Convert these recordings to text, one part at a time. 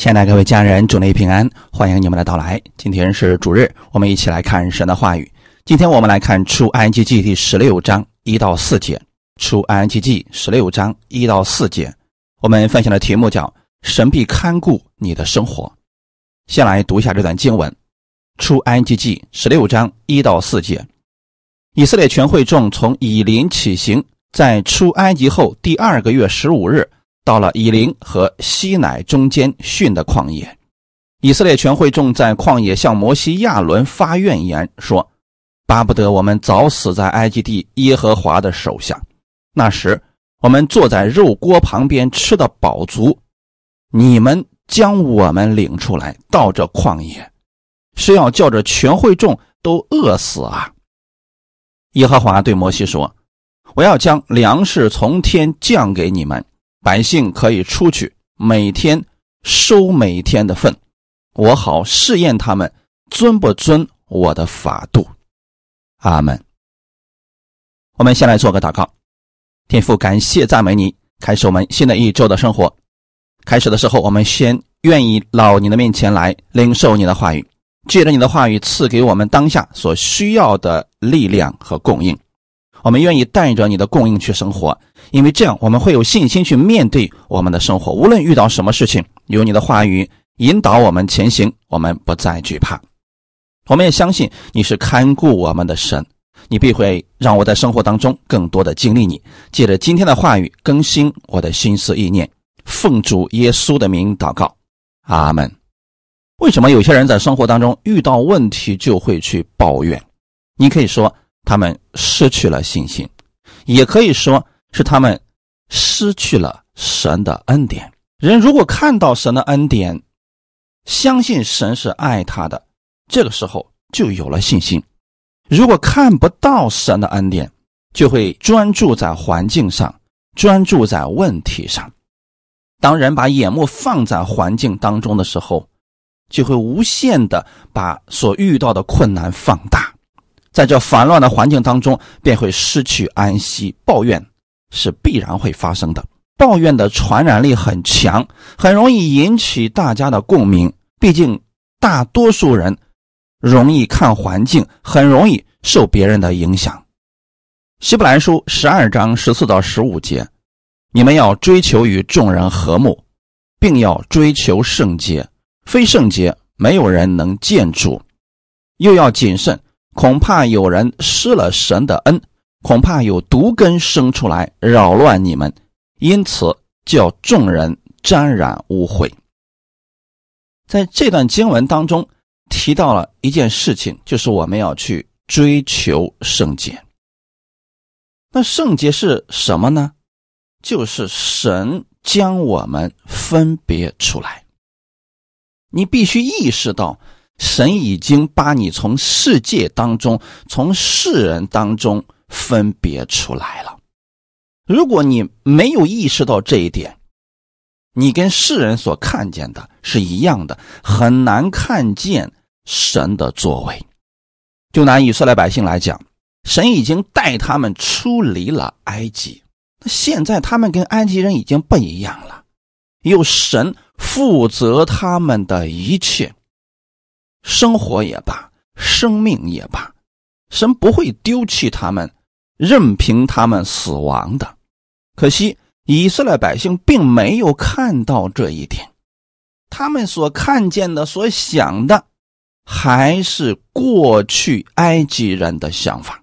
亲爱的各位家人，主内平安，欢迎你们的到来。今天是主日，我们一起来看神的话语。今天我们来看出埃及记第十六章一到四节。出埃及记十六章一到四节，我们分享的题目叫“神必看顾你的生活”。先来读一下这段经文：出埃及记十六章一到四节。以色列全会众从以林起行，在出埃及后第二个月十五日。到了以琳和西乃中间训的旷野，以色列全会众在旷野向摩西、亚伦发怨言，说：“巴不得我们早死在埃及地耶和华的手下。那时我们坐在肉锅旁边吃的饱足，你们将我们领出来到这旷野，是要叫这全会众都饿死啊！”耶和华对摩西说：“我要将粮食从天降给你们。”百姓可以出去，每天收每天的份，我好试验他们遵不遵我的法度。阿门。我们先来做个祷告，天父，感谢赞美你，开始我们新的一周的生活。开始的时候，我们先愿意到你的面前来领受你的话语，借着你的话语赐给我们当下所需要的力量和供应。我们愿意带着你的供应去生活，因为这样我们会有信心去面对我们的生活。无论遇到什么事情，有你的话语引导我们前行，我们不再惧怕。我们也相信你是看顾我们的神，你必会让我在生活当中更多的经历你。借着今天的话语更新我的心思意念，奉主耶稣的名祷告，阿门。为什么有些人在生活当中遇到问题就会去抱怨？你可以说。他们失去了信心，也可以说是他们失去了神的恩典。人如果看到神的恩典，相信神是爱他的，这个时候就有了信心；如果看不到神的恩典，就会专注在环境上，专注在问题上。当人把眼目放在环境当中的时候，就会无限的把所遇到的困难放大。在这烦乱的环境当中，便会失去安息。抱怨是必然会发生的。抱怨的传染力很强，很容易引起大家的共鸣。毕竟，大多数人容易看环境，很容易受别人的影响。希伯来书十二章十四到十五节：你们要追求与众人和睦，并要追求圣洁。非圣洁，没有人能见主。又要谨慎。恐怕有人失了神的恩，恐怕有毒根生出来扰乱你们，因此叫众人沾染污秽。在这段经文当中提到了一件事情，就是我们要去追求圣洁。那圣洁是什么呢？就是神将我们分别出来。你必须意识到。神已经把你从世界当中、从世人当中分别出来了。如果你没有意识到这一点，你跟世人所看见的是一样的，很难看见神的作为。就拿以色列百姓来讲，神已经带他们出离了埃及，那现在他们跟埃及人已经不一样了，有神负责他们的一切。生活也罢，生命也罢，神不会丢弃他们，任凭他们死亡的。可惜以色列百姓并没有看到这一点，他们所看见的、所想的，还是过去埃及人的想法。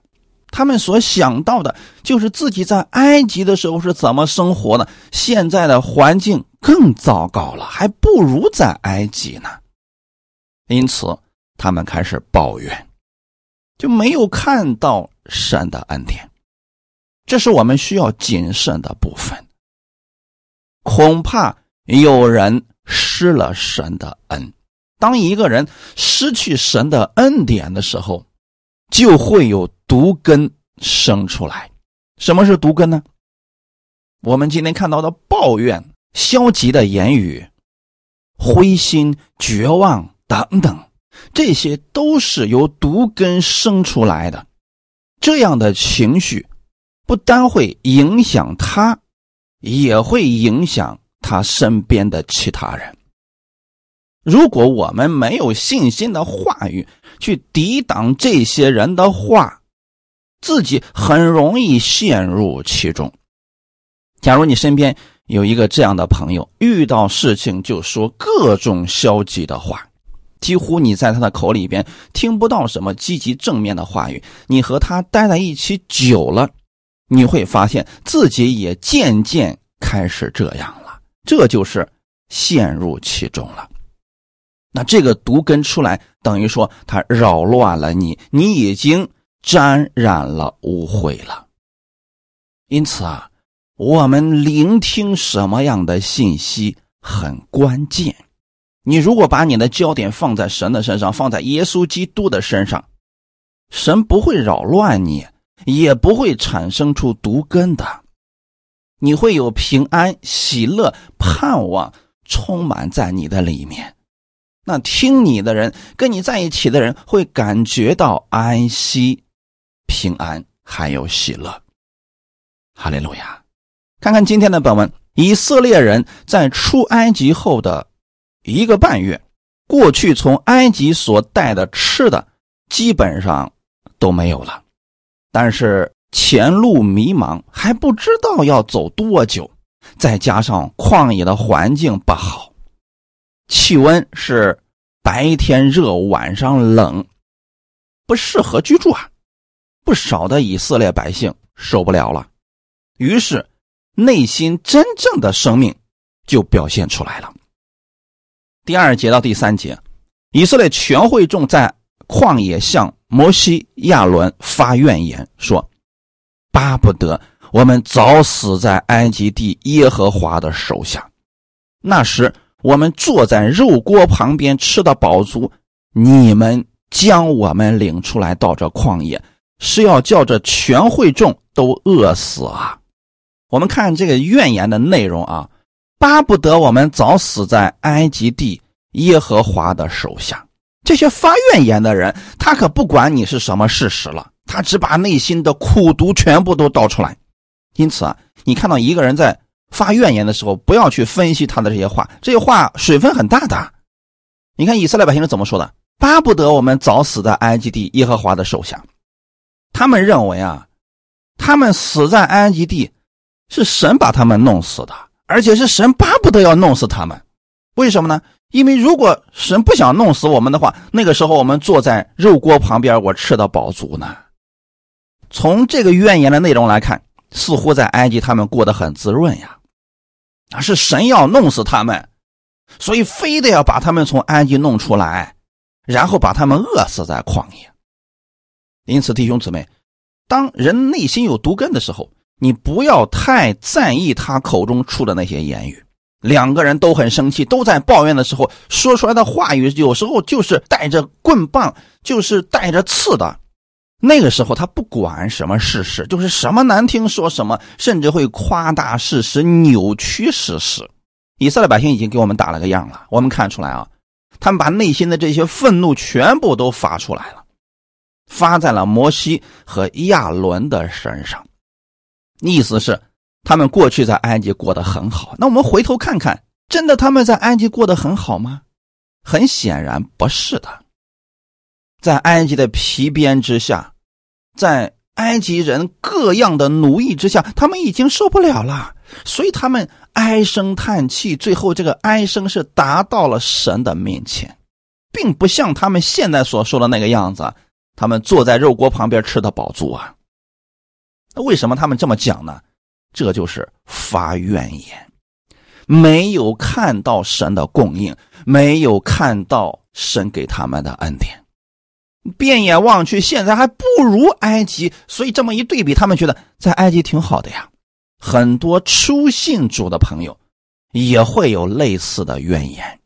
他们所想到的，就是自己在埃及的时候是怎么生活的，现在的环境更糟糕了，还不如在埃及呢。因此，他们开始抱怨，就没有看到神的恩典。这是我们需要谨慎的部分。恐怕有人失了神的恩。当一个人失去神的恩典的时候，就会有毒根生出来。什么是毒根呢？我们今天看到的抱怨、消极的言语、灰心、绝望。等等，这些都是由毒根生出来的。这样的情绪不单会影响他，也会影响他身边的其他人。如果我们没有信心的话语去抵挡这些人的话，自己很容易陷入其中。假如你身边有一个这样的朋友，遇到事情就说各种消极的话，几乎你在他的口里边听不到什么积极正面的话语。你和他待在一起久了，你会发现自己也渐渐开始这样了，这就是陷入其中了。那这个毒根出来，等于说他扰乱了你，你已经。沾染了污秽了，因此啊，我们聆听什么样的信息很关键。你如果把你的焦点放在神的身上，放在耶稣基督的身上，神不会扰乱你，也不会产生出毒根的。你会有平安、喜乐、盼望充满在你的里面。那听你的人，跟你在一起的人，会感觉到安息。平安还有喜乐，哈利路亚！看看今天的本文，以色列人在出埃及后的一个半月，过去从埃及所带的吃的基本上都没有了，但是前路迷茫，还不知道要走多久，再加上旷野的环境不好，气温是白天热，晚上冷，不适合居住啊。不少的以色列百姓受不了了，于是内心真正的生命就表现出来了。第二节到第三节，以色列全会众在旷野向摩西、亚伦发怨言，说：“巴不得我们早死在埃及地耶和华的手下。那时我们坐在肉锅旁边吃的饱足，你们将我们领出来到这旷野。”是要叫这全会众都饿死啊！我们看这个怨言的内容啊，巴不得我们早死在埃及地耶和华的手下。这些发怨言的人，他可不管你是什么事实了，他只把内心的苦毒全部都倒出来。因此啊，你看到一个人在发怨言的时候，不要去分析他的这些话，这些话水分很大的。你看以色列百姓是怎么说的？巴不得我们早死在埃及地耶和华的手下。他们认为啊，他们死在埃及地，是神把他们弄死的，而且是神巴不得要弄死他们。为什么呢？因为如果神不想弄死我们的话，那个时候我们坐在肉锅旁边，我吃的饱足呢。从这个怨言的内容来看，似乎在埃及他们过得很滋润呀。啊，是神要弄死他们，所以非得要把他们从埃及弄出来，然后把他们饿死在旷野。因此，弟兄姊妹，当人内心有毒根的时候，你不要太在意他口中出的那些言语。两个人都很生气，都在抱怨的时候，说出来的话语有时候就是带着棍棒，就是带着刺的。那个时候，他不管什么事实，就是什么难听说什么，甚至会夸大事实、扭曲事实。以色列百姓已经给我们打了个样了，我们看出来啊，他们把内心的这些愤怒全部都发出来了。发在了摩西和亚伦的身上，意思是他们过去在埃及过得很好。那我们回头看看，真的他们在埃及过得很好吗？很显然不是的。在埃及的皮鞭之下，在埃及人各样的奴役之下，他们已经受不了了，所以他们唉声叹气。最后，这个唉声是达到了神的面前，并不像他们现在所说的那个样子。他们坐在肉锅旁边吃的饱足啊，为什么他们这么讲呢？这就是发怨言，没有看到神的供应，没有看到神给他们的恩典，变眼望去，现在还不如埃及，所以这么一对比，他们觉得在埃及挺好的呀。很多初信主的朋友也会有类似的怨言。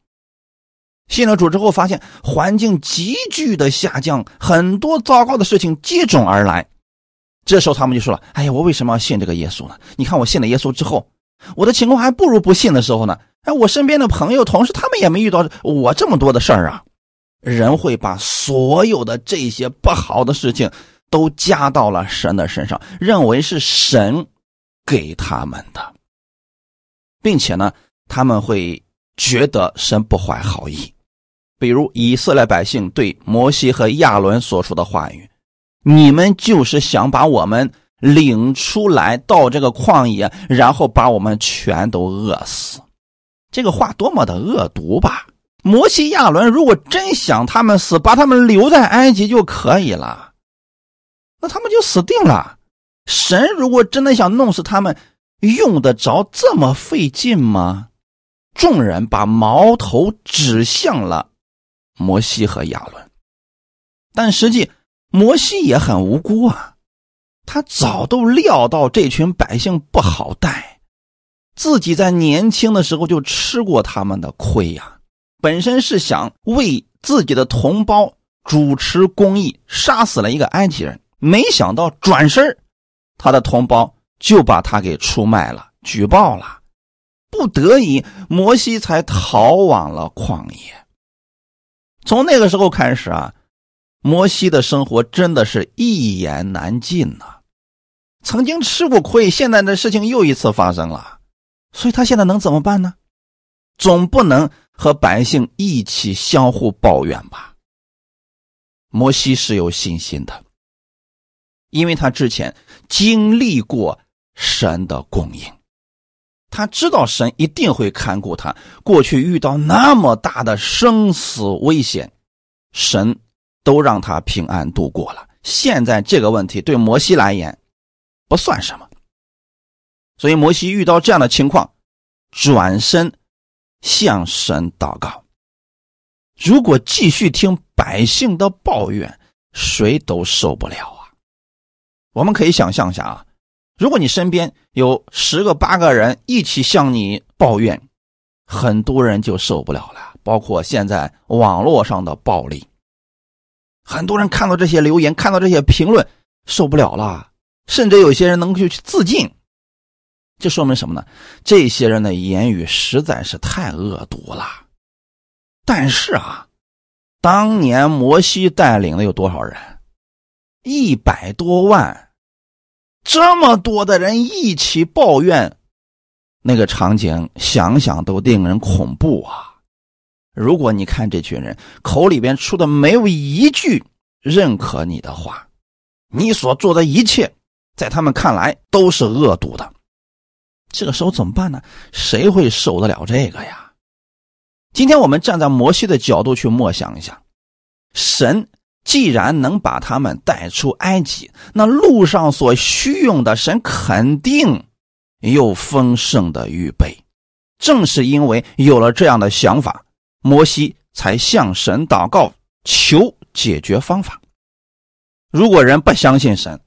信了主之后，发现环境急剧的下降，很多糟糕的事情接踵而来。这时候他们就说了：“哎呀，我为什么要信这个耶稣呢？你看我信了耶稣之后，我的情况还不如不信的时候呢。哎，我身边的朋友、同事，他们也没遇到我这么多的事儿啊。人会把所有的这些不好的事情都加到了神的身上，认为是神给他们的，并且呢，他们会觉得神不怀好意。”比如以色列百姓对摩西和亚伦所说的话语：“你们就是想把我们领出来到这个旷野，然后把我们全都饿死。”这个话多么的恶毒吧！摩西、亚伦如果真想他们死，把他们留在埃及就可以了，那他们就死定了。神如果真的想弄死他们，用得着这么费劲吗？众人把矛头指向了摩西和亚伦，但实际摩西也很无辜啊，他早都料到这群百姓不好带，自己在年轻的时候就吃过他们的亏呀。本身是想为自己的同胞主持公义，杀死了一个埃及人，没想到转身他的同胞就把他给出卖了，举报了，不得已，摩西才逃往了旷野。从那个时候开始啊，摩西的生活真的是一言难尽呐。曾经吃过亏，现在的事情又一次发生了，所以他现在能怎么办呢？总不能。和百姓一起相互抱怨吧。摩西是有信心的，因为他之前经历过神的供应，他知道神一定会看顾他。过去遇到那么大的生死危险，神都让他平安度过了。现在这个问题对摩西来言不算什么，所以摩西遇到这样的情况，转身。向神祷告。如果继续听百姓的抱怨，谁都受不了啊！我们可以想象一下啊，如果你身边有十个八个人一起向你抱怨，很多人就受不了了。包括现在网络上的暴力，很多人看到这些留言，看到这些评论，受不了了，甚至有些人能够去自尽。这说明什么呢？这些人的言语实在是太恶毒了。但是啊，当年摩西带领的有多少人？一百多万，这么多的人一起抱怨，那个场景想想都令人恐怖啊！如果你看这群人口里边出的没有一句认可你的话，你所做的一切，在他们看来都是恶毒的。这个时候怎么办呢？谁会受得了这个呀？今天我们站在摩西的角度去默想一下，神既然能把他们带出埃及，那路上所需用的，神肯定有丰盛的预备。正是因为有了这样的想法，摩西才向神祷告，求解决方法。如果人不相信神，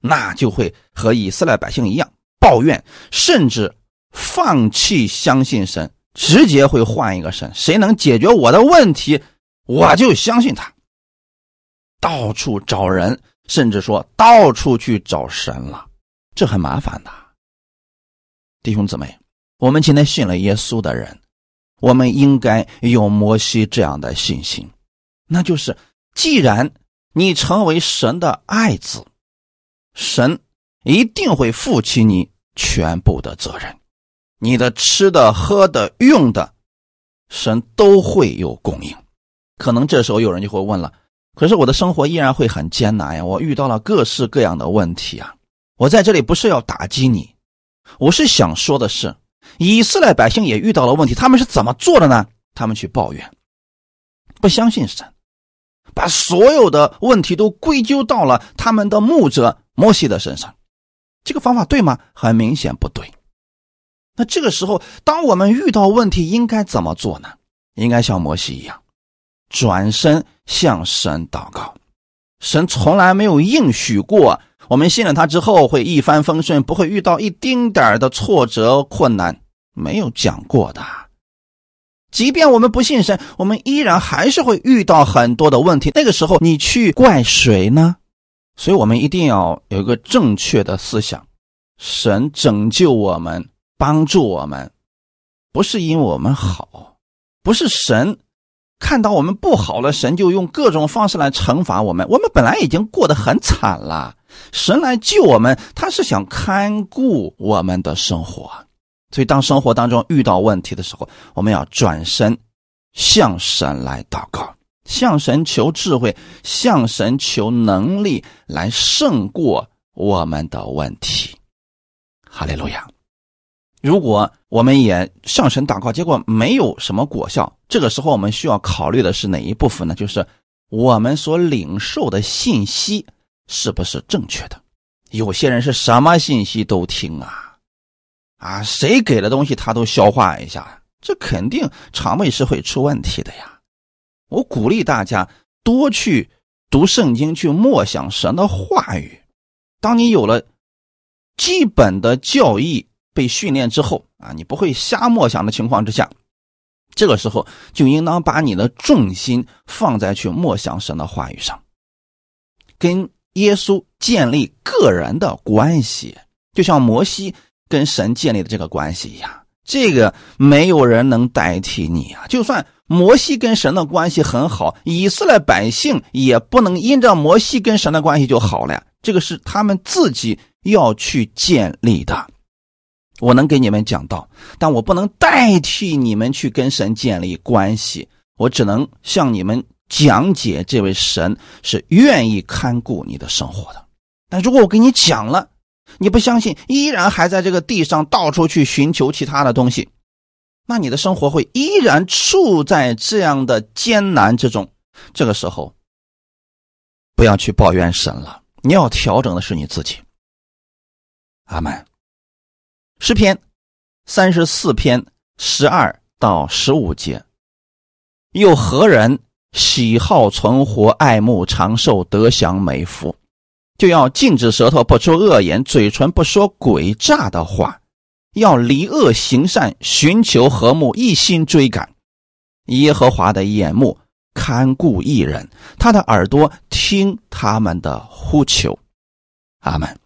那就会和以色列百姓一样。抱怨，甚至放弃相信神，直接会换一个神。谁能解决我的问题，我就相信他。到处找人，甚至说到处去找神了，这很麻烦的。弟兄姊妹，我们今天信了耶稣的人，我们应该有摩西这样的信心，那就是：既然你成为神的爱子，神。一定会负起你全部的责任，你的吃的、喝的、用的，神都会有供应。可能这时候有人就会问了：可是我的生活依然会很艰难呀，我遇到了各式各样的问题啊！我在这里不是要打击你，我是想说的是，以色列百姓也遇到了问题，他们是怎么做的呢？他们去抱怨，不相信神，把所有的问题都归咎到了他们的牧者摩西的身上。这个方法对吗？很明显不对。那这个时候，当我们遇到问题，应该怎么做呢？应该像摩西一样，转身向神祷告。神从来没有应许过我们信了他之后会一帆风顺，不会遇到一丁点儿的挫折困难，没有讲过的。即便我们不信神，我们依然还是会遇到很多的问题。那个时候，你去怪谁呢？所以我们一定要有一个正确的思想：神拯救我们、帮助我们，不是因为我们好，不是神看到我们不好了，神就用各种方式来惩罚我们。我们本来已经过得很惨了，神来救我们，他是想看顾我们的生活。所以，当生活当中遇到问题的时候，我们要转身向神来祷告，向神求智慧，向神求能力，来胜过我们的问题。哈利路亚！如果我们也向神祷告，结果没有什么果效，这个时候我们需要考虑的是哪一部分呢？就是我们所领受的信息是不是正确的？有些人是什么信息都听啊，啊，谁给的东西他都消化一下。这肯定肠胃是会出问题的呀！我鼓励大家多去读圣经，去默想神的话语。当你有了基本的教义被训练之后啊，你不会瞎默想的情况之下，这个时候就应当把你的重心放在去默想神的话语上，跟耶稣建立个人的关系，就像摩西跟神建立的这个关系一样。这个没有人能代替你啊！就算摩西跟神的关系很好，以色列百姓也不能因着摩西跟神的关系就好了呀。这个是他们自己要去建立的。我能给你们讲到，但我不能代替你们去跟神建立关系。我只能向你们讲解，这位神是愿意看顾你的生活的。但如果我给你讲了，你不相信，依然还在这个地上到处去寻求其他的东西，那你的生活会依然处在这样的艰难之中。这个时候，不要去抱怨神了，你要调整的是你自己。阿门。诗篇三十四篇十二到十五节，又何人喜好存活、爱慕长寿、得享美福？就要禁止舌头不出恶言，嘴唇不说诡诈的话，要离恶行善，寻求和睦，一心追赶耶和华的眼目看顾一人，他的耳朵听他们的呼求。阿门。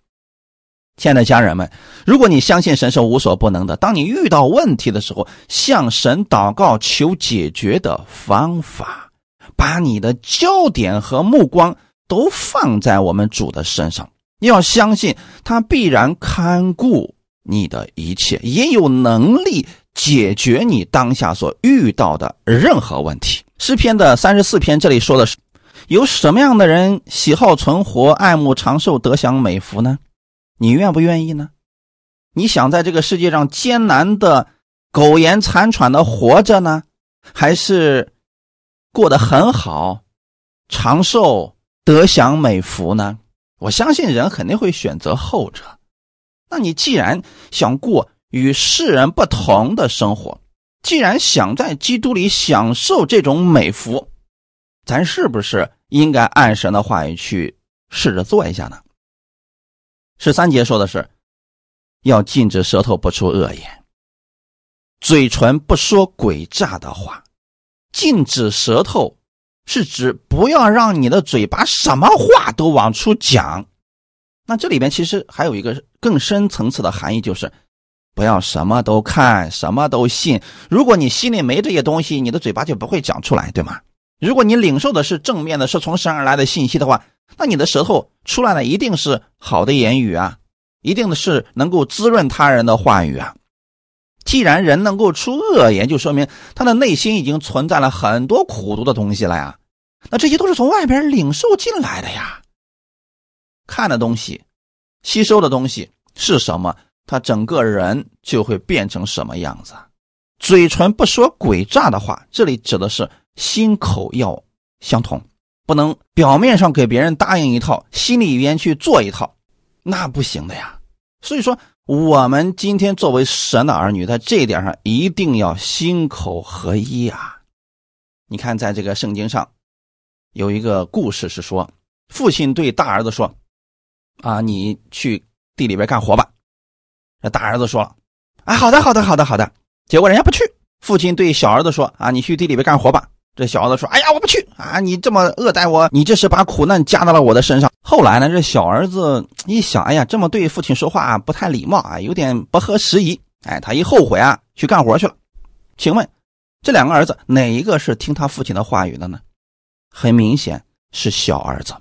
亲爱的家人们，如果你相信神是无所不能的，当你遇到问题的时候，向神祷告求解决的方法，把你的焦点和目光。都放在我们主的身上，你要相信他必然看顾你的一切，也有能力解决你当下所遇到的任何问题。诗篇的三十四篇这里说的是，有什么样的人喜好存活、爱慕长寿、得享美福呢？你愿不愿意呢？你想在这个世界上艰难的苟延残喘的活着呢，还是过得很好、长寿？得享美福呢？我相信人肯定会选择后者。那你既然想过与世人不同的生活，既然想在基督里享受这种美福，咱是不是应该按神的话语去试着做一下呢？十三节说的是，要禁止舌头不出恶言，嘴唇不说诡诈的话，禁止舌头。是指不要让你的嘴巴什么话都往出讲，那这里边其实还有一个更深层次的含义，就是不要什么都看，什么都信。如果你心里没这些东西，你的嘴巴就不会讲出来，对吗？如果你领受的是正面的，是从神而来的信息的话，那你的舌头出来的一定是好的言语啊，一定是能够滋润他人的话语啊。既然人能够出恶言，就说明他的内心已经存在了很多苦毒的东西了呀。那这些都是从外边领受进来的呀。看的东西，吸收的东西是什么，他整个人就会变成什么样子。嘴唇不说诡诈的话，这里指的是心口要相同，不能表面上给别人答应一套，心里边去做一套，那不行的呀。所以说。我们今天作为神的儿女，在这一点上一定要心口合一啊！你看，在这个圣经上有一个故事，是说父亲对大儿子说：“啊，你去地里边干活吧。”那大儿子说了：“啊，好的，好的，好的，好的。”结果人家不去。父亲对小儿子说：“啊，你去地里边干活吧。”这小子说：“哎呀，我不去啊！你这么恶待我，你这是把苦难加到了我的身上。”后来呢，这小儿子一想：“哎呀，这么对父亲说话不太礼貌啊，有点不合时宜。”哎，他一后悔啊，去干活去了。请问，这两个儿子哪一个是听他父亲的话语的呢？很明显是小儿子。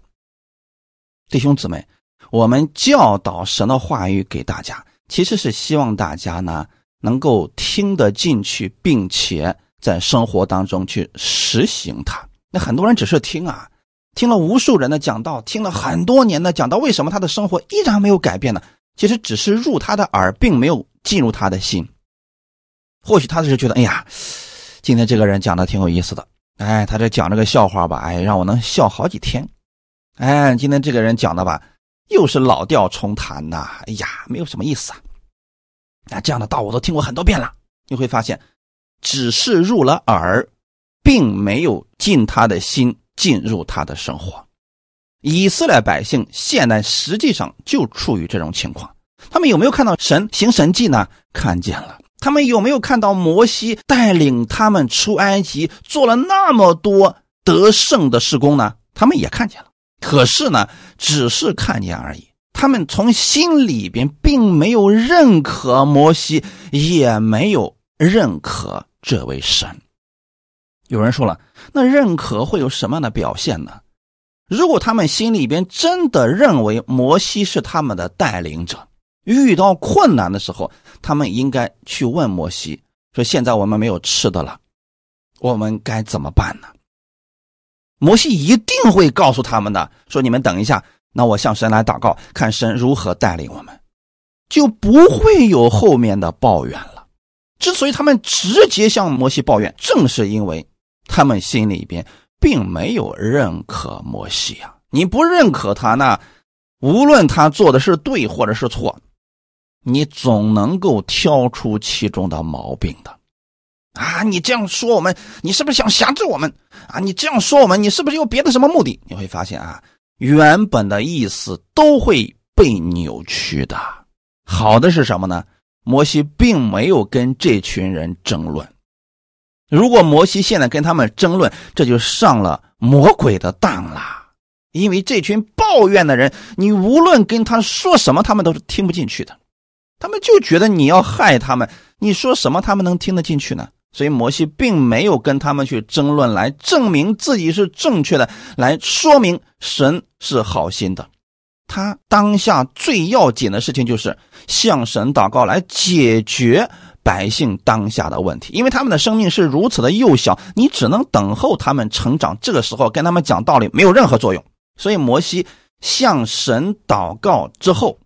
弟兄姊妹，我们教导神的话语给大家，其实是希望大家呢能够听得进去，并且。在生活当中去实行它。那很多人只是听啊，听了无数人的讲道，听了很多年的讲道，为什么他的生活依然没有改变呢？其实只是入他的耳，并没有进入他的心。或许他只是觉得，哎呀，今天这个人讲的挺有意思的，哎，他这讲这个笑话吧，哎，让我能笑好几天。哎，今天这个人讲的吧，又是老调重弹呐，哎呀，没有什么意思啊。那这样的道我都听过很多遍了，你会发现，只是入了耳。并没有进他的心，进入他的生活。以色列百姓现在实际上就处于这种情况。他们有没有看到神行神迹呢？看见了。他们有没有看到摩西带领他们出埃及，做了那么多得胜的事工呢？他们也看见了。可是呢，只是看见而已。他们从心里边并没有认可摩西，也没有认可这位神。有人说了，那认可会有什么样的表现呢？如果他们心里边真的认为摩西是他们的带领者，遇到困难的时候，他们应该去问摩西说：“现在我们没有吃的了，我们该怎么办呢？”摩西一定会告诉他们的，说：“你们等一下，那我向神来祷告，看神如何带领我们，就不会有后面的抱怨了。”之所以他们直接向摩西抱怨，正是因为。他们心里边并没有认可摩西啊！你不认可他，那无论他做的是对或者是错，你总能够挑出其中的毛病的啊！你这样说我们，你是不是想辖制我们啊？你这样说我们，你是不是有别的什么目的？你会发现啊，原本的意思都会被扭曲的。好的是什么呢？摩西并没有跟这群人争论。如果摩西现在跟他们争论，这就上了魔鬼的当了。因为这群抱怨的人，你无论跟他说什么，他们都是听不进去的。他们就觉得你要害他们，你说什么他们能听得进去呢？所以摩西并没有跟他们去争论，来证明自己是正确的，来说明神是好心的。他当下最要紧的事情就是向神祷告，来解决。百姓当下的问题，因为他们的生命是如此的幼小，你只能等候他们成长。这个时候跟他们讲道理没有任何作用。所以摩西向神祷告之后，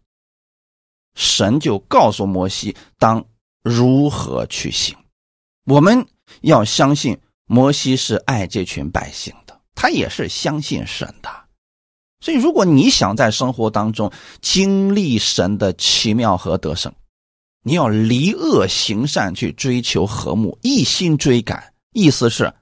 神就告诉摩西当如何去行。我们要相信摩西是爱这群百姓的，他也是相信神的。所以，如果你想在生活当中经历神的奇妙和得胜，你要离恶行善，去追求和睦，一心追赶。意思是，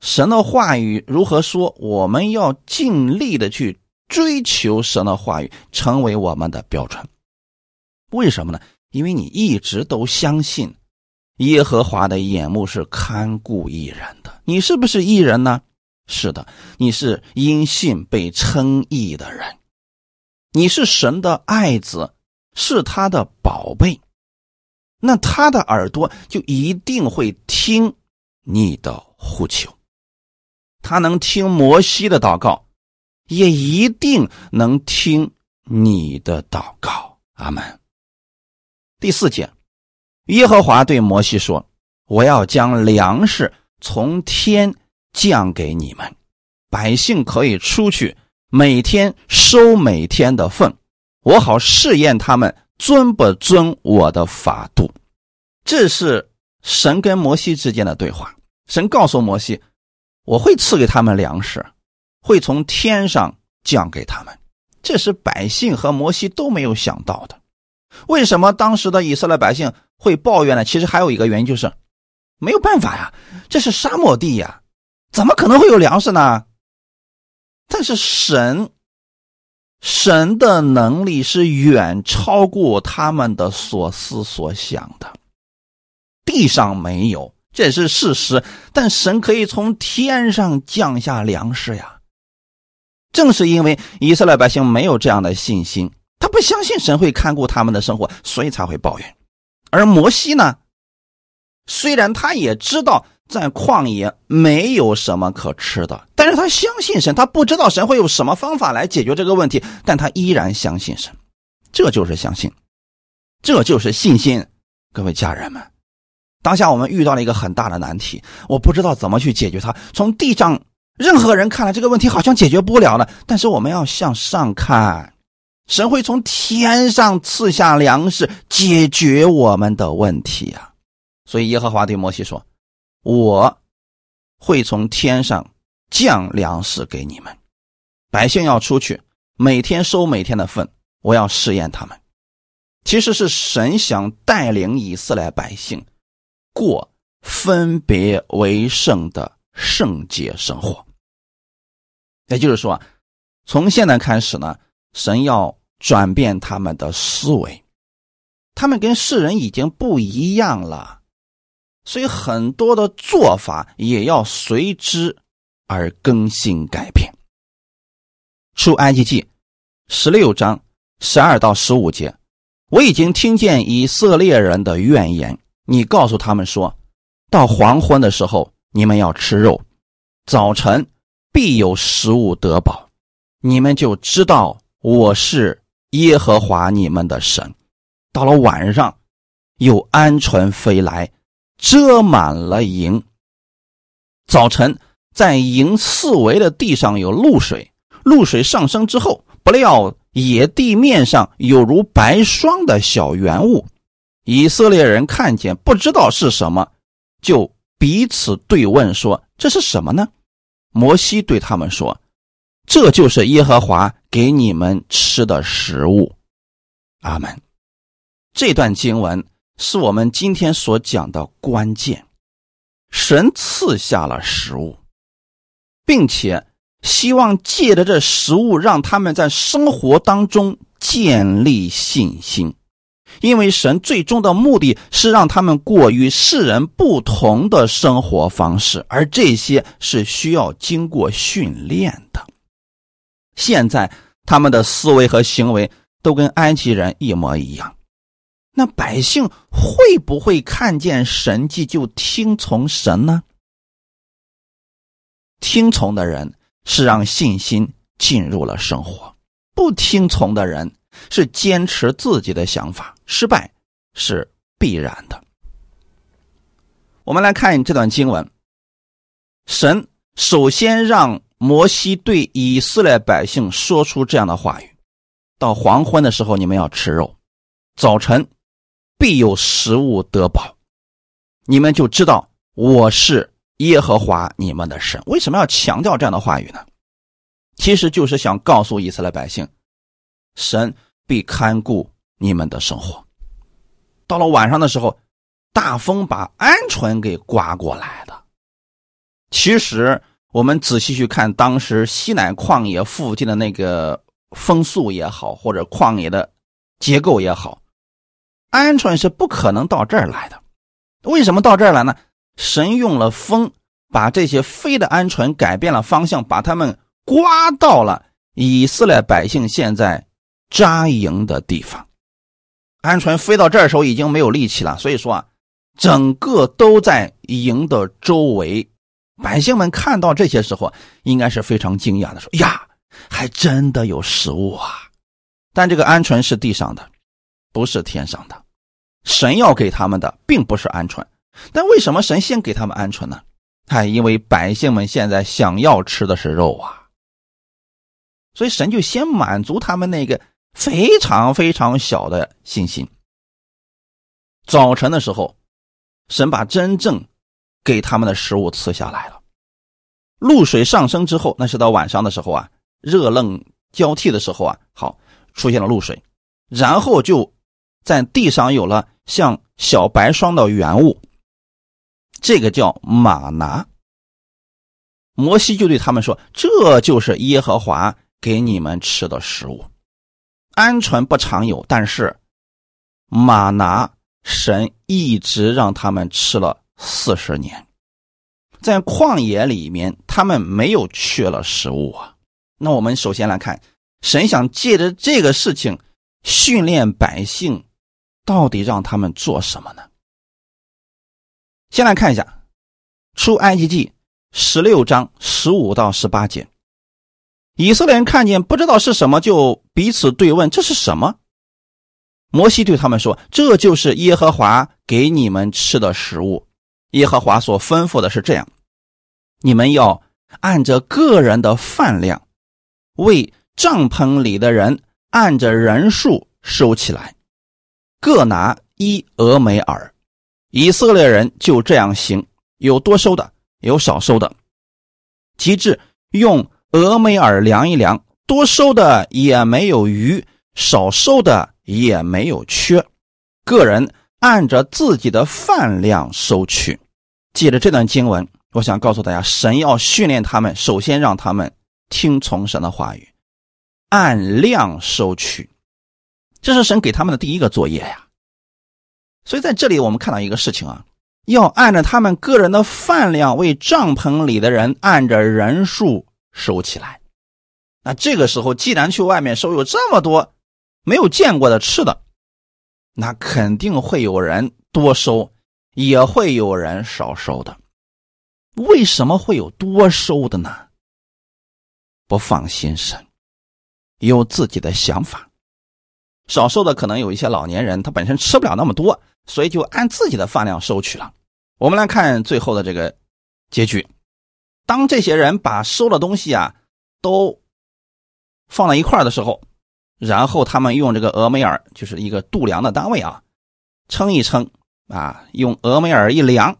神的话语如何说，我们要尽力的去追求神的话语，成为我们的标准。为什么呢？因为你一直都相信耶和华的眼目是看顾一人的。你是不是一人呢？是的，你是因信被称义的人，你是神的爱子。是他的宝贝，那他的耳朵就一定会听你的呼求，他能听摩西的祷告，也一定能听你的祷告。阿门。第四节，耶和华对摩西说：“我要将粮食从天降给你们，百姓可以出去，每天收每天的份。”我好试验他们遵不遵我的法度，这是神跟摩西之间的对话。神告诉摩西，我会赐给他们粮食，会从天上降给他们。这是百姓和摩西都没有想到的。为什么当时的以色列百姓会抱怨呢？其实还有一个原因，就是没有办法呀，这是沙漠地呀，怎么可能会有粮食呢？但是神。神的能力是远超过他们的所思所想的，地上没有，这是事实。但神可以从天上降下粮食呀。正是因为以色列百姓没有这样的信心，他不相信神会看顾他们的生活，所以才会抱怨。而摩西呢，虽然他也知道。在旷野没有什么可吃的，但是他相信神，他不知道神会有什么方法来解决这个问题，但他依然相信神，这就是相信，这就是信心。各位家人们，当下我们遇到了一个很大的难题，我不知道怎么去解决它。从地上任何人看来，这个问题好像解决不了了。但是我们要向上看，神会从天上赐下粮食，解决我们的问题啊！所以耶和华对摩西说：“我会从天上降粮食给你们，百姓要出去，每天收每天的份，我要试验他们。”其实是神想带领以色列百姓过分别为圣的圣洁生活。也就是说，从现在开始呢，神要转变他们的思维，他们跟世人已经不一样了，所以很多的做法也要随之而更新改变。出埃及记十六章十二到十五节。我已经听见以色列人的怨言。你告诉他们说，到黄昏的时候，你们要吃肉；早晨必有食物得饱。你们就知道我是耶和华你们的神。到了晚上，有鹌鹑飞来，遮满了营。早晨在营四围的地上有露水，露水上升之后，不料。野地面上有如白霜的小圆物，以色列人看见不知道是什么，就彼此对问说：“这是什么呢？”摩西对他们说：“这就是耶和华给你们吃的食物。”阿门。这段经文是我们今天所讲的关键，神赐下了食物，并且。希望借着这食物，让他们在生活当中建立信心，因为神最终的目的是让他们过与世人不同的生活方式，而这些是需要经过训练的。现在他们的思维和行为都跟埃及人一模一样，那百姓会不会看见神迹就听从神呢？听从的人。是让信心进入了生活，不听从的人是坚持自己的想法，失败是必然的。我们来看这段经文，神首先让摩西对以色列百姓说出这样的话语：到黄昏的时候，你们要吃肉；早晨必有食物得饱，你们就知道我是。耶和华你们的神为什么要强调这样的话语呢？其实就是想告诉以色列百姓，神必看顾你们的生活。到了晚上的时候，大风把鹌鹑给刮过来的。其实我们仔细去看，当时西南旷野附近的那个风速也好，或者旷野的结构也好，鹌鹑是不可能到这儿来的。为什么到这儿来呢？神用了风，把这些飞的鹌鹑改变了方向，把它们刮到了以色列百姓现在扎营的地方。鹌鹑飞到这儿的时候已经没有力气了，所以说啊，整个都在营的周围。百姓们看到这些时候，应该是非常惊讶的，说：“呀，还真的有食物啊！”但这个鹌鹑是地上的，不是天上的。神要给他们的，并不是鹌鹑。但为什么神先给他们鹌鹑呢？哎，因为百姓们现在想要吃的是肉啊，所以神就先满足他们那个非常非常小的信心。早晨的时候，神把真正给他们的食物赐下来了。露水上升之后，那是到晚上的时候啊，热冷交替的时候啊，好出现了露水，然后就在地上有了像小白霜的原物。这个叫马拿，摩西就对他们说：“这就是耶和华给你们吃的食物。鹌鹑不常有，但是马拿神一直让他们吃了四十年，在旷野里面，他们没有缺了食物啊。那我们首先来看，神想借着这个事情训练百姓，到底让他们做什么呢？”先来看一下《出埃及记》十六章十五到十八节，以色列人看见不知道是什么，就彼此对问：“这是什么？”摩西对他们说：“这就是耶和华给你们吃的食物。耶和华所吩咐的是这样：你们要按着个人的饭量，为帐篷里的人按着人数收起来，各拿一俄梅尔。以色列人就这样行，有多收的，有少收的。及至用俄梅尔量一量，多收的也没有余，少收的。”也没有缺，个人按着自己的饭量收取。借着这段经文，我想告诉大家，神要训练他们，首先让他们听从神的话语，按量收取，这是神给他们的第一个作业呀。所以在这里，我们看到一个事情啊，要按照他们个人的饭量，为帐篷里的人按着人数收起来。那这个时候，既然去外面收有这么多。没有见过的吃的，那肯定会有人多收，也会有人少收的。为什么会有多收的呢？不放心神，有自己的想法。少收的可能有一些老年人，他本身吃不了那么多，所以就按自己的饭量收取了。我们来看最后的这个结局：当这些人把收的东西啊都放在一块的时候。然后他们用这个俄梅尔，就是一个度量的单位啊，称一称啊，用俄梅尔一量，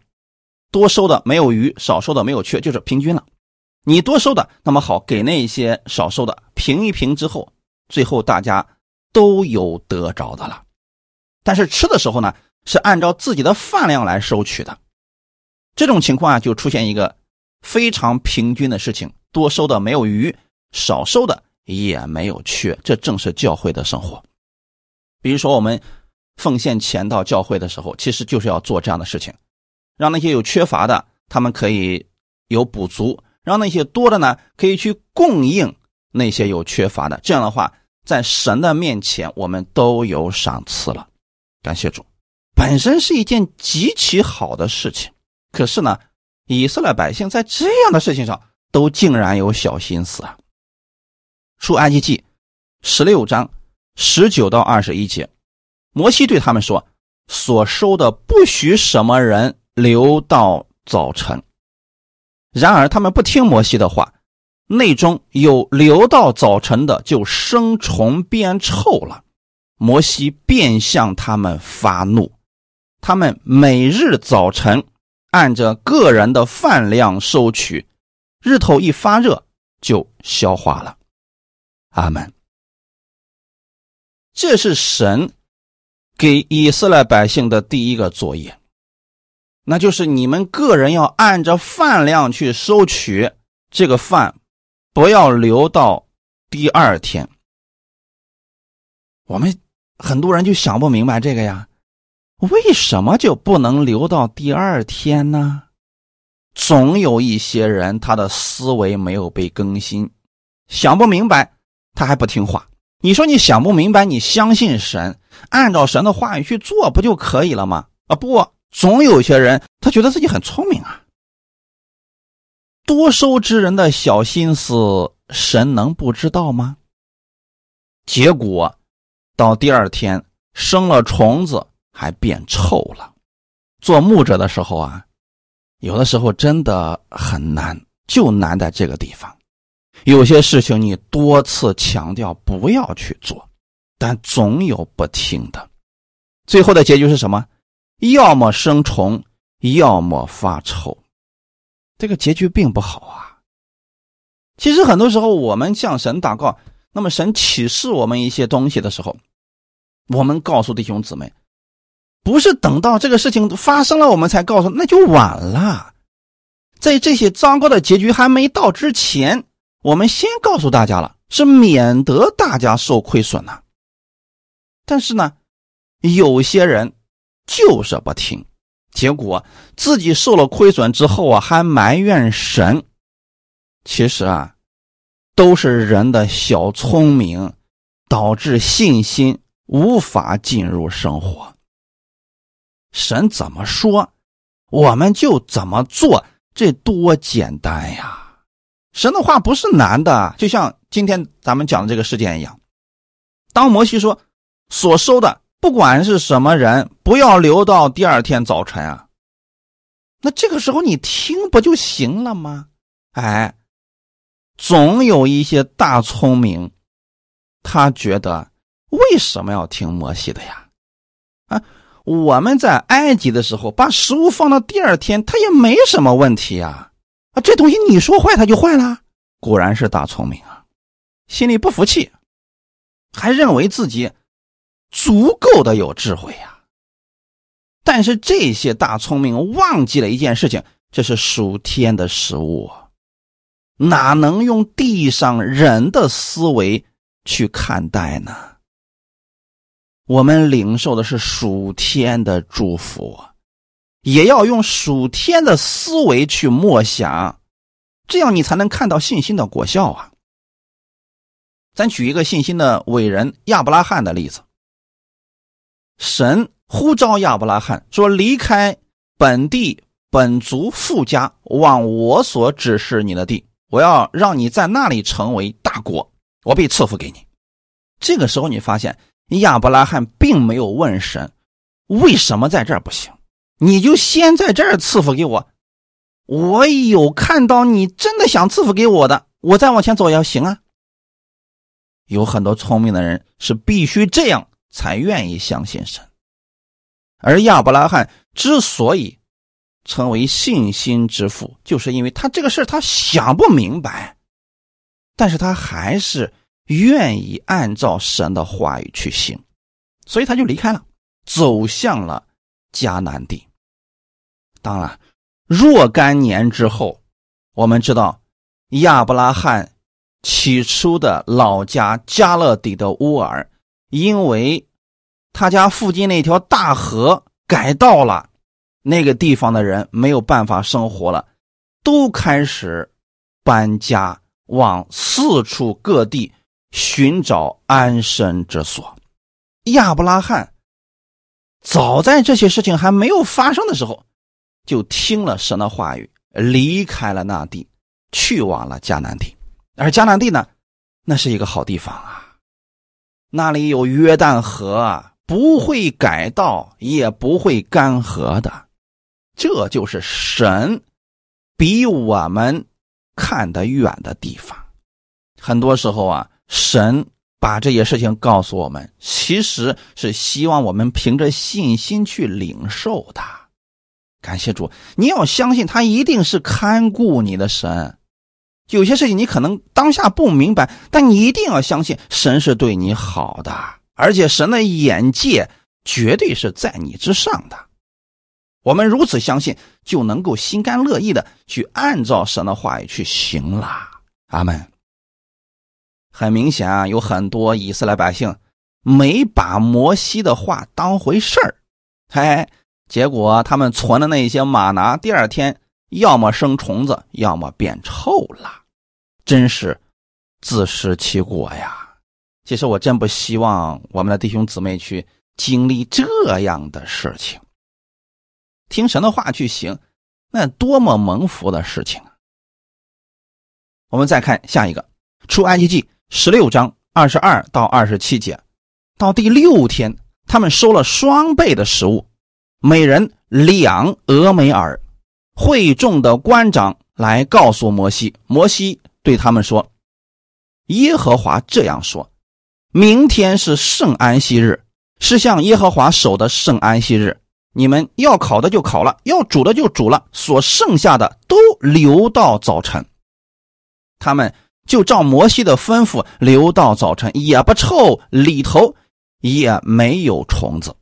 多收的没有余，少收的没有缺，就是平均了。你多收的，那么好，给那些少收的平一平之后，最后大家都有得着的了。但是吃的时候呢，是按照自己的饭量来收取的。这种情况啊，就出现一个非常平均的事情：多收的没有余，少收的。也没有缺，这正是教会的生活。比如说，我们奉献钱到教会的时候，其实就是要做这样的事情，让那些有缺乏的，他们可以有补足；让那些多的呢，可以去供应那些有缺乏的。这样的话，在神的面前，我们都有赏赐了。感谢主，本身是一件极其好的事情。可是呢，以色列百姓在这样的事情上，都竟然有小心思啊。出埃及记十六章十九到二十一节，摩西对他们说：“所收的不许什么人留到早晨。”然而他们不听摩西的话，内中有留到早晨的，就生虫变臭了。摩西便向他们发怒，他们每日早晨按着个人的饭量收取，日头一发热就消化了。阿门。这是神给以色列百姓的第一个作业，那就是你们个人要按着饭量去收取这个饭，不要留到第二天。我们很多人就想不明白这个呀，为什么就不能留到第二天呢？总有一些人他的思维没有被更新，想不明白。他还不听话，你说你想不明白，你相信神，按照神的话语去做不就可以了吗？啊，不，总有些人他觉得自己很聪明啊。多收之人的小心思，神能不知道吗？结果到第二天生了虫子，还变臭了。做牧者的时候啊，有的时候真的很难，就难在这个地方。有些事情你多次强调不要去做，但总有不听的。最后的结局是什么？要么生虫，要么发臭。这个结局并不好啊。其实很多时候我们向神祷告，那么神启示我们一些东西的时候，我们告诉弟兄姊妹，不是等到这个事情发生了我们才告诉，那就晚了。在这些糟糕的结局还没到之前。我们先告诉大家了，是免得大家受亏损呢。但是呢，有些人就是不听，结果自己受了亏损之后啊，还埋怨神。其实啊，都是人的小聪明，导致信心无法进入生活。神怎么说，我们就怎么做，这多简单呀！神的话不是难的，就像今天咱们讲的这个事件一样。当摩西说所收的不管是什么人，不要留到第二天早晨啊。那这个时候你听不就行了吗？哎，总有一些大聪明，他觉得为什么要听摩西的呀？啊，我们在埃及的时候把食物放到第二天，它也没什么问题呀。啊，这东西你说坏它就坏了，果然是大聪明啊，心里不服气，还认为自己足够的有智慧呀。但是这些大聪明忘记了一件事情，这是属天的食物，哪能用地上人的思维去看待呢？我们领受的是属天的祝福，也要用属天的思维去默想，这样你才能看到信心的果效啊！咱举一个信心的伟人亚伯拉罕的例子，神。呼召亚伯拉罕说：“离开本地本族富家，往我所指示你的地，我要让你在那里成为大国，我必赐福给你。”这个时候，你发现亚伯拉罕并没有问神为什么在这儿不行，你就先在这儿赐福给我。我有看到你真的想赐福给我的，我再往前走也行啊。有很多聪明的人是必须这样才愿意相信神。而亚伯拉罕之所以成为信心之父，就是因为他这个事他想不明白，但是他还是愿意按照神的话语去行，所以他就离开了，走向了迦南地。当然，若干年之后，我们知道亚伯拉罕起初的老家加勒底的乌尔，因为。他家附近那条大河改道了，那个地方的人没有办法生活了，都开始搬家，往四处各地寻找安身之所。亚伯拉罕早在这些事情还没有发生的时候，就听了神的话语，离开了那地，去往了迦南地。而迦南地呢，那是一个好地方啊，那里有约旦河啊。不会改道，也不会干涸的，这就是神比我们看得远的地方。很多时候啊，神把这些事情告诉我们，其实是希望我们凭着信心去领受的。感谢主，你要相信他一定是看顾你的神。有些事情你可能当下不明白，但你一定要相信神是对你好的。而且神的眼界绝对是在你之上的，我们如此相信，就能够心甘乐意的去按照神的话语去行了。阿门。很明显啊，有很多以色列百姓没把摩西的话当回事儿，嘿，结果他们存的那些玛拿，第二天要么生虫子，要么变臭了，真是自食其果呀。其实我真不希望我们的弟兄姊妹去经历这样的事情。听神的话去行，那多么蒙福的事情啊！我们再看下一个，出埃及记十六章二十二到二十七节，到第六天，他们收了双倍的食物，每人两俄梅尔。会众的官长来告诉摩西，摩西对他们说：“耶和华这样说。”明天是圣安息日，是向耶和华守的圣安息日。你们要烤的就烤了，要煮的就煮了，所剩下的都留到早晨。他们就照摩西的吩咐留到早晨，也不臭，里头也没有虫子。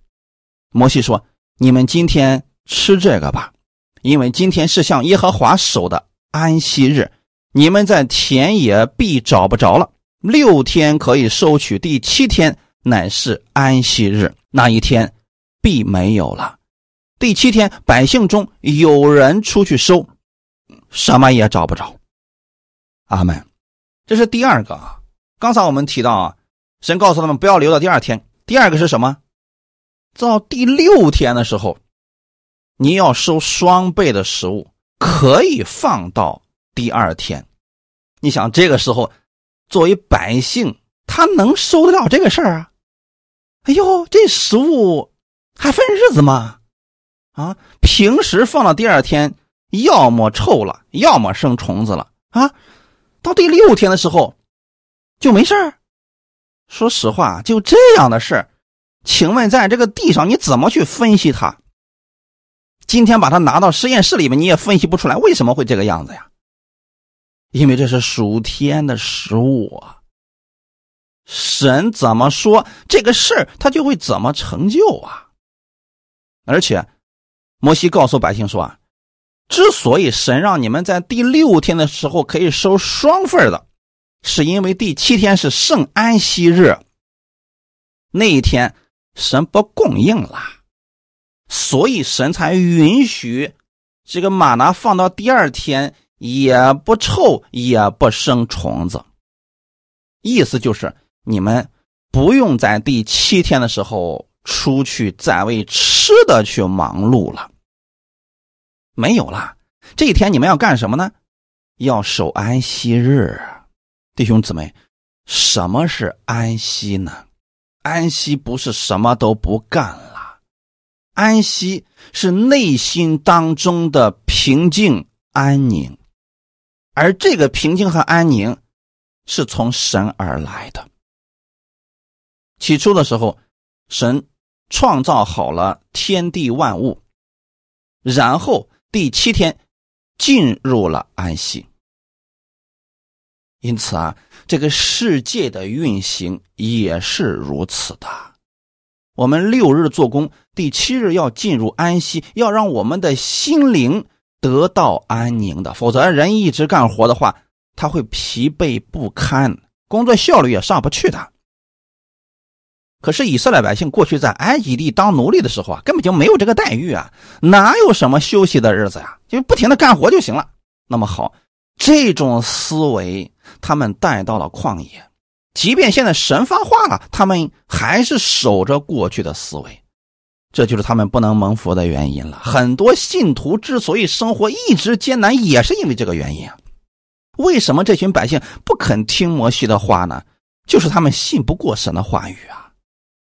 摩西说：“你们今天吃这个吧，因为今天是向耶和华守的安息日，你们在田野必找不着了。”六天可以收取，第七天乃是安息日，那一天必没有了。第七天，百姓中有人出去收，什么也找不着。阿门。这是第二个啊。刚才我们提到啊，神告诉他们不要留到第二天。第二个是什么？到第六天的时候，你要收双倍的食物，可以放到第二天。你想这个时候。作为百姓，他能受得了这个事儿啊？哎呦，这食物还分日子吗？啊，平时放到第二天，要么臭了，要么生虫子了啊。到第六天的时候就没事儿。说实话，就这样的事请问在这个地上你怎么去分析它？今天把它拿到实验室里面，你也分析不出来为什么会这个样子呀？因为这是属天的食物啊。神怎么说这个事儿，他就会怎么成就啊！而且，摩西告诉百姓说啊，之所以神让你们在第六天的时候可以收双份的，是因为第七天是圣安息日，那一天神不供应了，所以神才允许这个玛拿放到第二天也不臭也不生虫子，意思就是。你们不用在第七天的时候出去再为吃的去忙碌了，没有了。这一天你们要干什么呢？要守安息日，弟兄姊妹，什么是安息呢？安息不是什么都不干了，安息是内心当中的平静安宁，而这个平静和安宁是从神而来的。起初的时候，神创造好了天地万物，然后第七天进入了安息。因此啊，这个世界的运行也是如此的。我们六日做工，第七日要进入安息，要让我们的心灵得到安宁的。否则，人一直干活的话，他会疲惫不堪，工作效率也上不去的。可是以色列百姓过去在埃及地当奴隶的时候啊，根本就没有这个待遇啊，哪有什么休息的日子呀？就不停的干活就行了。那么好，这种思维他们带到了旷野，即便现在神发话了，他们还是守着过去的思维，这就是他们不能蒙福的原因了。很多信徒之所以生活一直艰难，也是因为这个原因啊。为什么这群百姓不肯听摩西的话呢？就是他们信不过神的话语啊。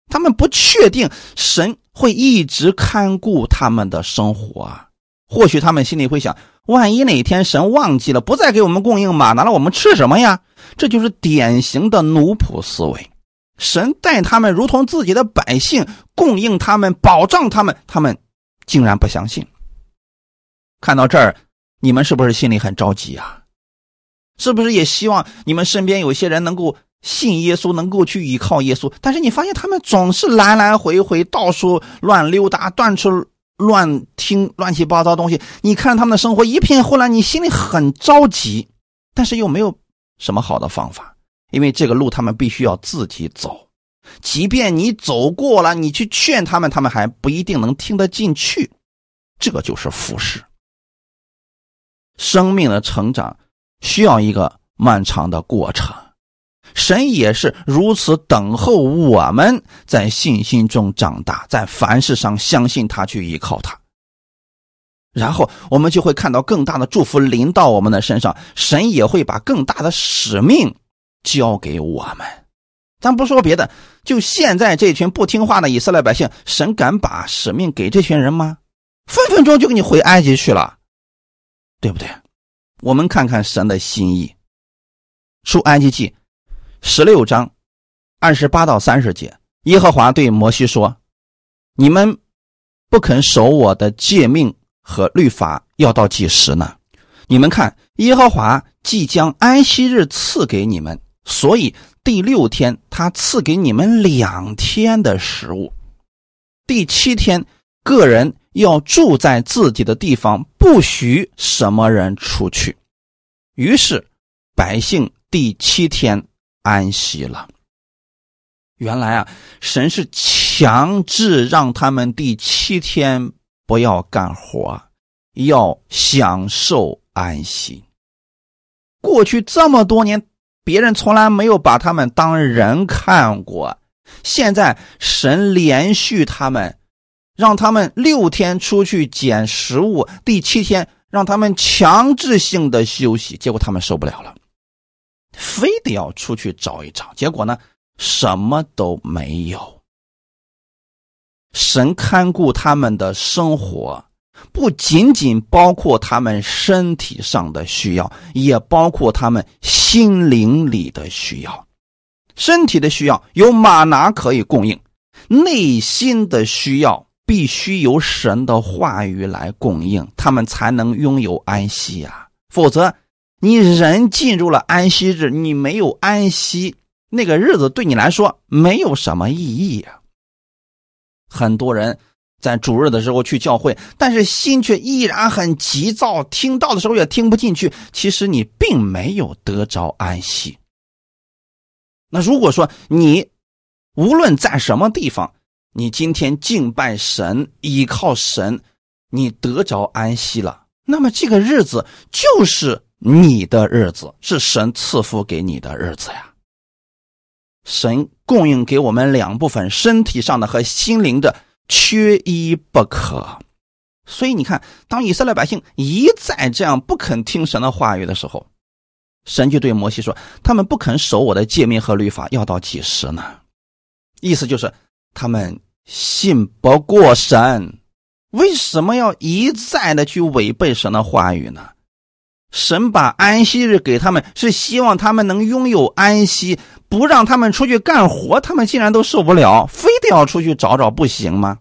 他们不确定神会一直看顾他们的生活啊，或许他们心里会想：万一哪天神忘记了，不再给我们供应马，拿了我们吃什么呀？这就是典型的奴仆思维。神待他们如同自己的百姓，供应他们，保障他们，他们竟然不相信。看到这儿，你们是不是心里很着急啊？是不是也希望你们身边有些人能够？信耶稣能够去依靠耶稣，但是你发现他们总是来来回回到处乱溜达，到处乱听乱七八糟东西。你看他们的生活一片混乱，你心里很着急，但是又没有什么好的方法，因为这个路他们必须要自己走。即便你走过了，你去劝他们，他们还不一定能听得进去。这个就是服侍。生命的成长需要一个漫长的过程。神也是如此等候我们在信心中长大，在凡事上相信他，去依靠他。然后我们就会看到更大的祝福临到我们的身上，神也会把更大的使命交给我们。咱不说别的，就现在这群不听话的以色列百姓，神敢把使命给这群人吗？分分钟就给你回埃及去了，对不对？我们看看神的心意，出埃及记。十六章二十八到三十节，耶和华对摩西说：“你们不肯守我的诫命和律法，要到几时呢？你们看，耶和华即将安息日赐给你们，所以第六天他赐给你们两天的食物。第七天，个人要住在自己的地方，不许什么人出去。于是，百姓第七天。”安息了。原来啊，神是强制让他们第七天不要干活，要享受安息。过去这么多年，别人从来没有把他们当人看过。现在神连续他们，让他们六天出去捡食物，第七天让他们强制性的休息，结果他们受不了了。非得要出去找一找，结果呢，什么都没有。神看顾他们的生活，不仅仅包括他们身体上的需要，也包括他们心灵里的需要。身体的需要有马拿可以供应，内心的需要必须由神的话语来供应，他们才能拥有安息呀。否则，你人进入了安息日，你没有安息，那个日子对你来说没有什么意义呀。很多人在主日的时候去教会，但是心却依然很急躁，听到的时候也听不进去。其实你并没有得着安息。那如果说你无论在什么地方，你今天敬拜神、依靠神，你得着安息了，那么这个日子就是你的日子，是神赐福给你的日子呀。神供应给我们两部分：身体上的和心灵的，缺一不可。所以你看，当以色列百姓一再这样不肯听神的话语的时候，神就对摩西说：“他们不肯守我的诫命和律法，要到几时呢？”意思就是他们信不过神，为什么要一再的去违背神的话语呢？神把安息日给他们，是希望他们能拥有安息，不让他们出去干活，他们竟然都受不了，非要出去找找，不行吗？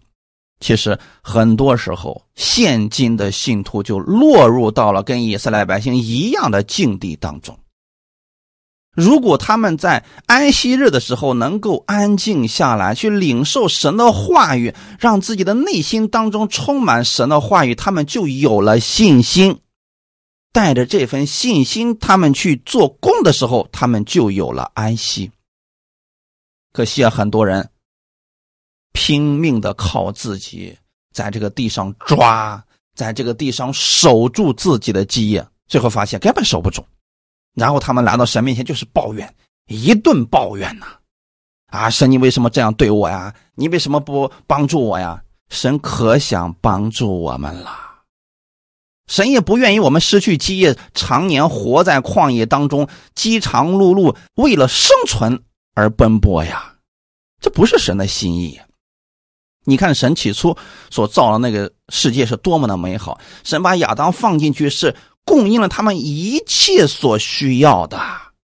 其实很多时候，现今的信徒就落入到了跟以色列百姓一样的境地当中。如果他们在安息日的时候能够安静下来，去领受神的话语，让自己的内心当中充满神的话语，他们就有了信心。带着这份信心，他们去做工的时候，他们就有了安息。可惜啊，很多人。拼命的靠自己，在这个地上抓，在这个地上守住自己的基业，最后发现根本守不住，然后他们来到神面前就是抱怨，一顿抱怨呐！啊，神你为什么这样对我呀？你为什么不帮助我呀？神可想帮助我们了，神也不愿意我们失去基业，常年活在旷野当中，饥肠辘辘，为了生存而奔波呀，这不是神的心意。你看，神起初所造的那个世界是多么的美好。神把亚当放进去，是供应了他们一切所需要的。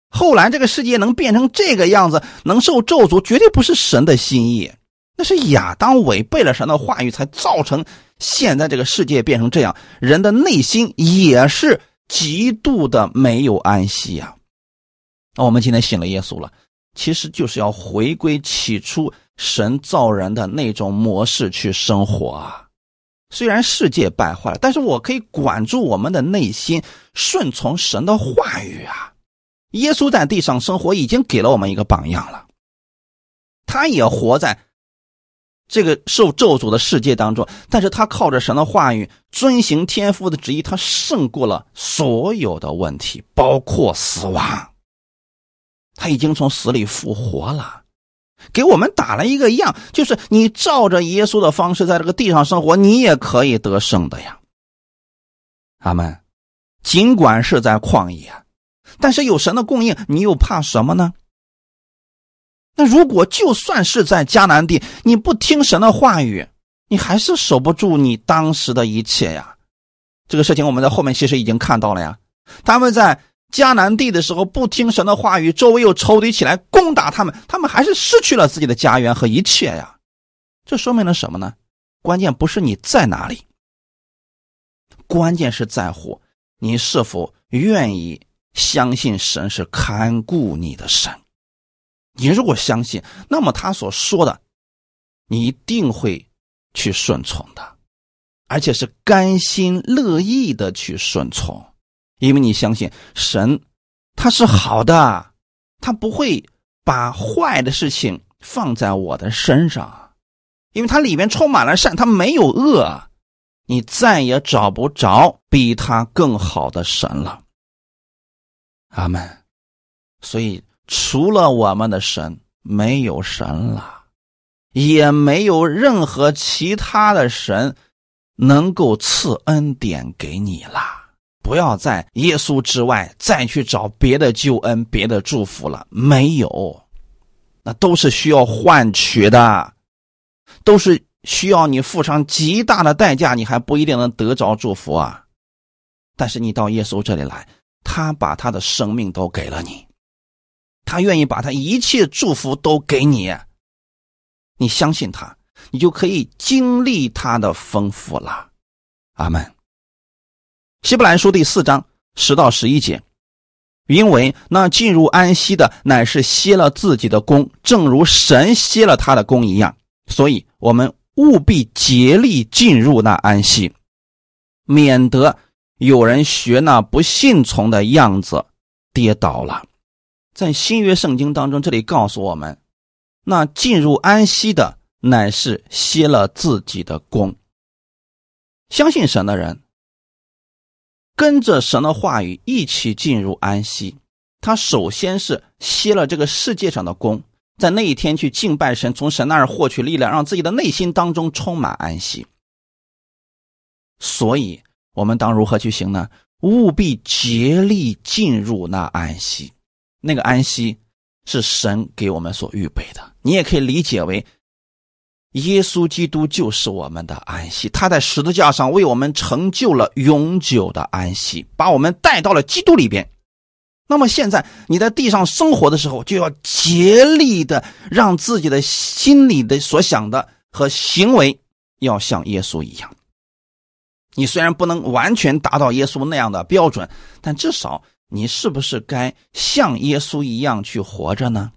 后来这个世界能变成这个样子，能受咒诅，绝对不是神的心意。那是亚当违背了神的话语，才造成现在这个世界变成这样。人的内心也是极度的没有安息呀。那我们今天信了耶稣了，其实就是要回归起初。神造人的那种模式去生活啊，虽然世界败坏了，但是我可以管住我们的内心，顺从神的话语啊。耶稣在地上生活，已经给了我们一个榜样了。他也活在这个受咒诅的世界当中，但是他靠着神的话语，遵行天父的旨意，他胜过了所有的问题，包括死亡。他已经从死里复活了。给我们打了一个样，就是你照着耶稣的方式在这个地上生活，你也可以得胜的呀。阿门。尽管是在旷野，但是有神的供应，你又怕什么呢？那如果就算是在迦南地，你不听神的话语，你还是守不住你当时的一切呀。这个事情我们在后面其实已经看到了呀。他们在。迦南地的时候不听神的话语，周围又仇敌起来攻打他们，他们还是失去了自己的家园和一切呀。这说明了什么呢？关键不是你在哪里，关键是在乎你是否愿意相信神是看顾你的神。你如果相信，那么他所说的，你一定会去顺从的，而且是甘心乐意的去顺从。因为你相信神，他是好的，他不会把坏的事情放在我的身上，因为他里面充满了善，他没有恶，你再也找不着比他更好的神了。阿门。所以，除了我们的神，没有神了，也没有任何其他的神能够赐恩典给你了。不要在耶稣之外再去找别的救恩、别的祝福了，没有，那都是需要换取的，都是需要你付上极大的代价，你还不一定能得着祝福啊。但是你到耶稣这里来，他把他的生命都给了你，他愿意把他一切祝福都给你。你相信他，你就可以经历他的丰富了。阿门。希伯来书第四章十到十一节，因为那进入安息的乃是歇了自己的功，正如神歇了他的功一样，所以我们务必竭力进入那安息，免得。有人学那不信从的样子，跌倒了。在新约圣经当中，这里告诉我们，那进入安息的乃是歇了自己的功。相信神的人，跟着神的话语一起进入安息。他首先是歇了这个世界上的功，在那一天去敬拜神，从神那儿获取力量，让自己的内心当中充满安息。所以。我们当如何去行呢？务必竭力进入那安息，那个安息是神给我们所预备的。你也可以理解为，耶稣基督就是我们的安息，他在十字架上为我们成就了永久的安息，把我们带到了基督里边。那么现在你在地上生活的时候，就要竭力的让自己的心里的所想的和行为要像耶稣一样。你虽然不能完全达到耶稣那样的标准，但至少你是不是该像耶稣一样去活着呢？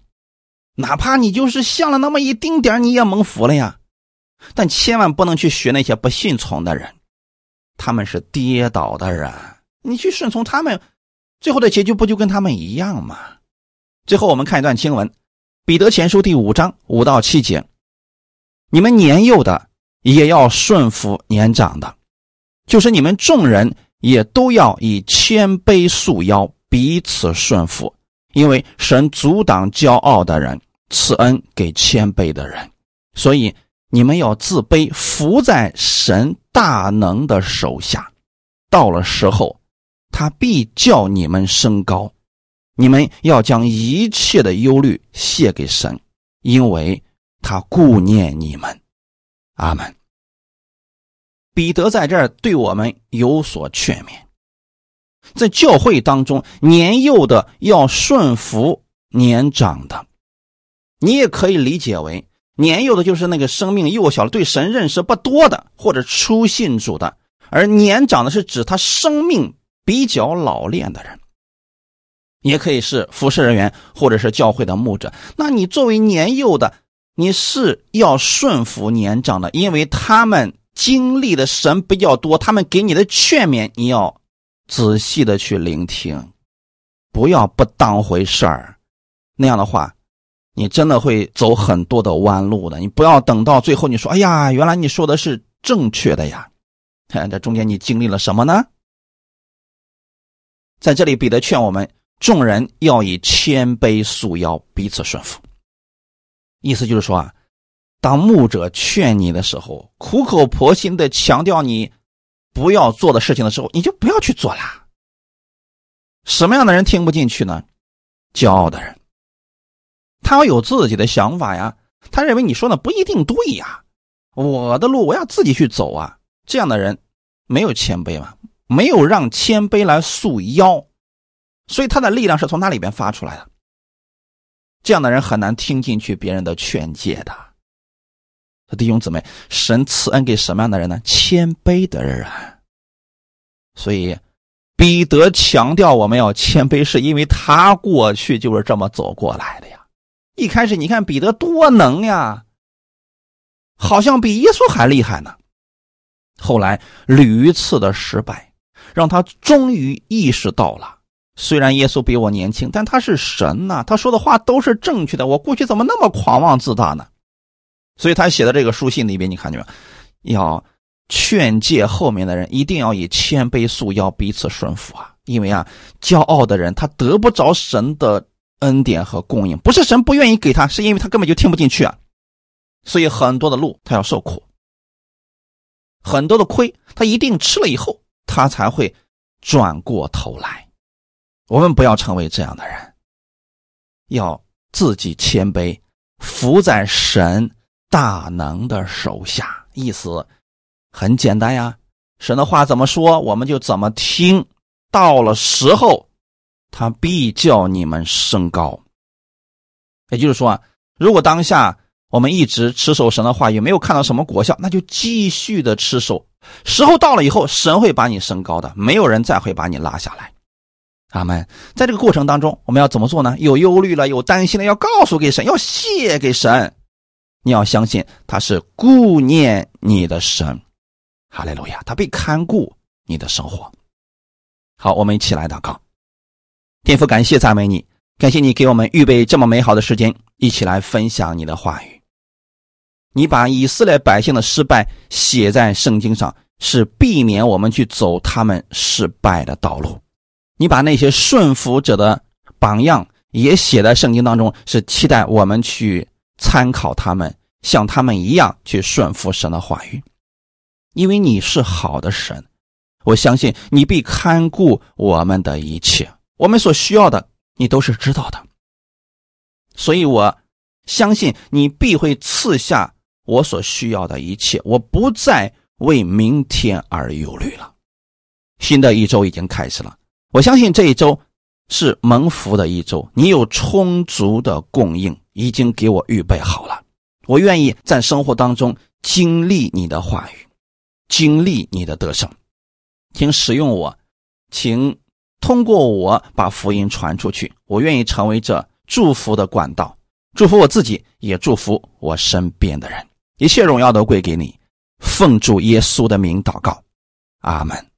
哪怕你就是像了那么一丁点你也蒙福了呀。但千万不能去学那些不信从的人，他们是跌倒的人。你去顺从他们，最后的结局不就跟他们一样吗？最后我们看一段经文，《彼得前书》第五章五到七节：你们年幼的也要顺服年长的。就是你们众人也都要以谦卑束腰，彼此顺服，因为神阻挡骄傲的人，赐恩给谦卑的人。所以你们要自卑，伏在神大能的手下。到了时候，他必叫你们升高。你们要将一切的忧虑卸给神，因为他顾念你们。阿门。彼得在这儿对我们有所劝勉，在教会当中，年幼的要顺服年长的，你也可以理解为年幼的就是那个生命幼小的、对神认识不多的，或者初信主的；而年长的是指他生命比较老练的人，也可以是服侍人员或者是教会的牧者。那你作为年幼的，你是要顺服年长的，因为他们。经历的神比较多，他们给你的劝勉，你要仔细的去聆听，不要不当回事儿。那样的话，你真的会走很多的弯路的。你不要等到最后，你说：“哎呀，原来你说的是正确的呀！”看 这中间你经历了什么呢？在这里，彼得劝我们众人要以谦卑束腰，彼此顺服。意思就是说啊。当牧者劝你的时候，苦口婆心的强调你不要做的事情的时候，你就不要去做啦。什么样的人听不进去呢？骄傲的人，他要有自己的想法呀。他认为你说的不一定对呀，我的路我要自己去走啊。这样的人没有谦卑嘛，没有让谦卑来束腰，所以他的力量是从那里边发出来的。这样的人很难听进去别人的劝诫的。弟兄姊妹，神赐恩给什么样的人呢？谦卑的人。所以，彼得强调我们要谦卑，是因为他过去就是这么走过来的呀。一开始，你看彼得多能呀，好像比耶稣还厉害呢。后来屡次的失败，让他终于意识到了：虽然耶稣比我年轻，但他是神呐，他说的话都是正确的。我过去怎么那么狂妄自大呢？所以他写的这个书信里边，你看见没有？要劝诫后面的人，一定要以谦卑束腰，彼此顺服啊！因为啊，骄傲的人他得不着神的恩典和供应，不是神不愿意给他，是因为他根本就听不进去啊！所以很多的路他要受苦，很多的亏他一定吃了以后，他才会转过头来。我们不要成为这样的人，要自己谦卑，服在神。大能的手下，意思很简单呀，神的话怎么说，我们就怎么听。到了时候，他必叫你们升高。也就是说啊，如果当下我们一直持守神的话，也没有看到什么果效，那就继续的持守。时候到了以后，神会把你升高的，没有人再会把你拉下来。阿门。在这个过程当中，我们要怎么做呢？有忧虑了，有担心了，要告诉给神，要谢给神。你要相信他是顾念你的神，哈利路亚，他被看顾你的生活。好，我们一起来祷告。天父，感谢赞美你，感谢你给我们预备这么美好的时间，一起来分享你的话语。你把以色列百姓的失败写在圣经上，是避免我们去走他们失败的道路。你把那些顺服者的榜样也写在圣经当中，是期待我们去参考他们，像他们一样去顺服神的话语。因为你是好的神，我相信你必看顾我们的一切，我们所需要的你都是知道的。所以我相信你必会赐下我所需要的一切，我不再为明天而忧虑了。新的一周已经开始了。我相信这一周是蒙福的一周，你有充足的供应，已经给我预备好了。我愿意在生活当中经历你的话语，经历你的得胜，请使用我，请通过我把福音传出去。我愿意成为这祝福的管道，祝福我自己，也祝福我身边的人。一切荣耀都归给你，奉主耶稣的名祷告，阿门。